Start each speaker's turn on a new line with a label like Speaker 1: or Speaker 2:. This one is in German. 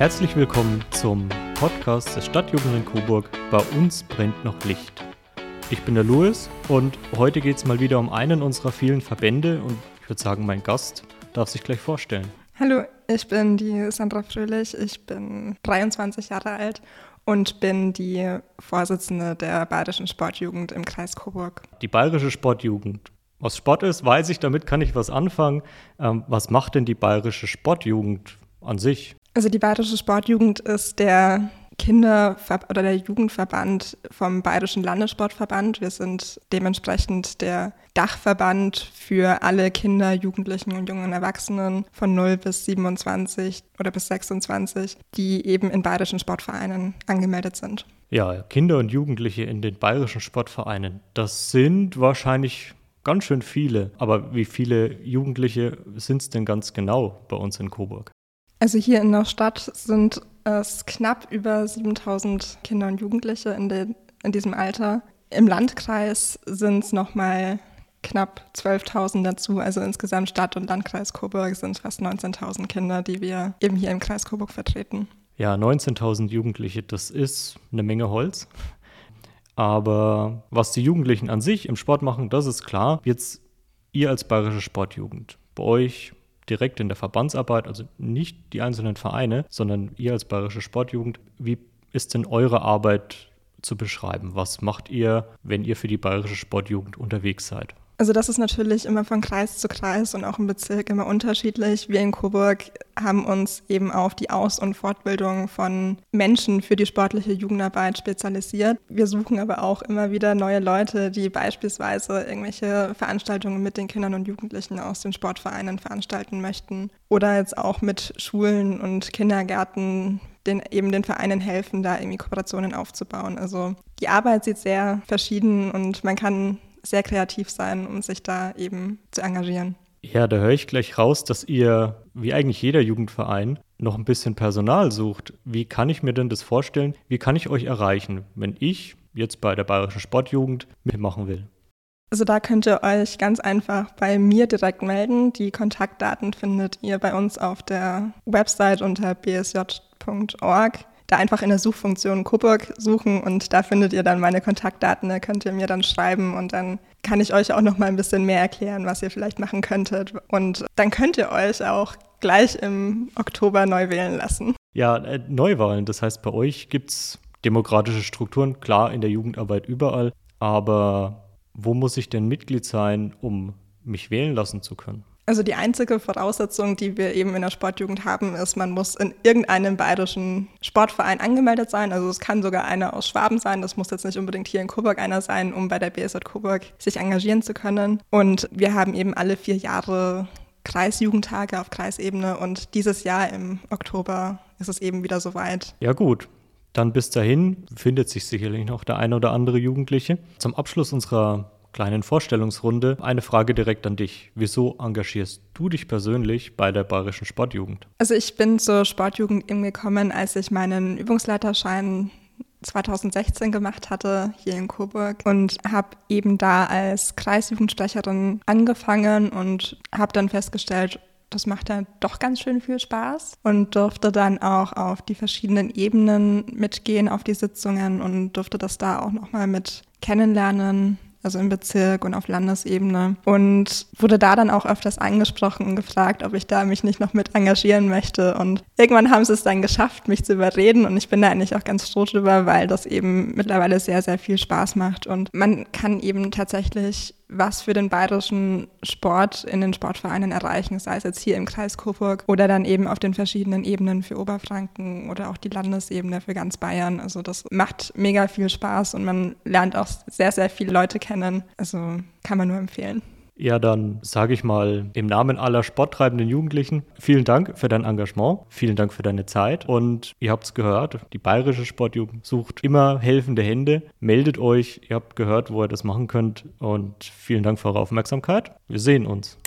Speaker 1: Herzlich willkommen zum Podcast des Stadtjugend in Coburg. Bei uns brennt noch Licht. Ich bin der Louis und heute geht es mal wieder um einen unserer vielen Verbände und ich würde sagen, mein Gast darf sich gleich vorstellen.
Speaker 2: Hallo, ich bin die Sandra Fröhlich, ich bin 23 Jahre alt und bin die Vorsitzende der Bayerischen Sportjugend im Kreis Coburg.
Speaker 1: Die Bayerische Sportjugend. Was Sport ist, weiß ich, damit kann ich was anfangen. Ähm, was macht denn die Bayerische Sportjugend an sich?
Speaker 2: Also die Bayerische Sportjugend ist der Kinder- oder der Jugendverband vom Bayerischen Landessportverband. Wir sind dementsprechend der Dachverband für alle Kinder, Jugendlichen und jungen Erwachsenen von 0 bis 27 oder bis 26, die eben in bayerischen Sportvereinen angemeldet sind.
Speaker 1: Ja, Kinder und Jugendliche in den bayerischen Sportvereinen, das sind wahrscheinlich ganz schön viele. Aber wie viele Jugendliche sind es denn ganz genau bei uns in Coburg?
Speaker 2: Also hier in der Stadt sind es knapp über 7000 Kinder und Jugendliche in, de, in diesem Alter. Im Landkreis sind es nochmal knapp 12.000 dazu. Also insgesamt Stadt und Landkreis Coburg sind fast 19.000 Kinder, die wir eben hier im Kreis Coburg vertreten.
Speaker 1: Ja, 19.000 Jugendliche, das ist eine Menge Holz. Aber was die Jugendlichen an sich im Sport machen, das ist klar. Jetzt ihr als bayerische Sportjugend, bei euch direkt in der Verbandsarbeit, also nicht die einzelnen Vereine, sondern ihr als Bayerische Sportjugend, wie ist denn eure Arbeit zu beschreiben? Was macht ihr, wenn ihr für die Bayerische Sportjugend unterwegs seid?
Speaker 2: Also das ist natürlich immer von Kreis zu Kreis und auch im Bezirk immer unterschiedlich. Wir in Coburg haben uns eben auf die Aus- und Fortbildung von Menschen für die sportliche Jugendarbeit spezialisiert. Wir suchen aber auch immer wieder neue Leute, die beispielsweise irgendwelche Veranstaltungen mit den Kindern und Jugendlichen aus den Sportvereinen veranstalten möchten oder jetzt auch mit Schulen und Kindergärten den, eben den Vereinen helfen, da irgendwie Kooperationen aufzubauen. Also die Arbeit sieht sehr verschieden und man kann sehr kreativ sein, um sich da eben zu engagieren.
Speaker 1: Ja, da höre ich gleich raus, dass ihr, wie eigentlich jeder Jugendverein, noch ein bisschen Personal sucht. Wie kann ich mir denn das vorstellen? Wie kann ich euch erreichen, wenn ich jetzt bei der Bayerischen Sportjugend mitmachen will?
Speaker 2: Also da könnt ihr euch ganz einfach bei mir direkt melden. Die Kontaktdaten findet ihr bei uns auf der Website unter bsj.org da einfach in der Suchfunktion Coburg suchen und da findet ihr dann meine Kontaktdaten. Da könnt ihr mir dann schreiben und dann kann ich euch auch noch mal ein bisschen mehr erklären, was ihr vielleicht machen könntet. Und dann könnt ihr euch auch gleich im Oktober neu wählen lassen.
Speaker 1: Ja, äh, Neuwahlen. Das heißt, bei euch gibt es demokratische Strukturen, klar in der Jugendarbeit überall. Aber wo muss ich denn Mitglied sein, um mich wählen lassen zu können?
Speaker 2: Also die einzige Voraussetzung, die wir eben in der Sportjugend haben, ist, man muss in irgendeinem bayerischen Sportverein angemeldet sein. Also es kann sogar einer aus Schwaben sein. Das muss jetzt nicht unbedingt hier in Coburg einer sein, um bei der BSJ Coburg sich engagieren zu können. Und wir haben eben alle vier Jahre Kreisjugendtage auf Kreisebene und dieses Jahr im Oktober ist es eben wieder soweit.
Speaker 1: Ja gut, dann bis dahin findet sich sicherlich noch der eine oder andere Jugendliche. Zum Abschluss unserer kleinen Vorstellungsrunde eine Frage direkt an dich. Wieso engagierst du dich persönlich bei der Bayerischen Sportjugend?
Speaker 2: Also ich bin zur Sportjugend gekommen, als ich meinen Übungsleiterschein 2016 gemacht hatte hier in Coburg und habe eben da als Kreisjugendsprecherin angefangen und habe dann festgestellt, das macht ja doch ganz schön viel Spaß und durfte dann auch auf die verschiedenen Ebenen mitgehen auf die Sitzungen und durfte das da auch nochmal mit kennenlernen, also im Bezirk und auf Landesebene. Und wurde da dann auch öfters angesprochen und gefragt, ob ich da mich nicht noch mit engagieren möchte. Und irgendwann haben sie es dann geschafft, mich zu überreden. Und ich bin da eigentlich auch ganz froh drüber, weil das eben mittlerweile sehr, sehr viel Spaß macht. Und man kann eben tatsächlich was für den bayerischen Sport in den Sportvereinen erreichen, sei es jetzt hier im Kreis Coburg oder dann eben auf den verschiedenen Ebenen für Oberfranken oder auch die Landesebene für ganz Bayern. Also das macht mega viel Spaß und man lernt auch sehr, sehr viele Leute kennen. Also kann man nur empfehlen.
Speaker 1: Ja, dann sage ich mal im Namen aller sporttreibenden Jugendlichen vielen Dank für dein Engagement, vielen Dank für deine Zeit und ihr habt es gehört, die bayerische Sportjugend sucht immer helfende Hände. Meldet euch, ihr habt gehört, wo ihr das machen könnt und vielen Dank für eure Aufmerksamkeit. Wir sehen uns.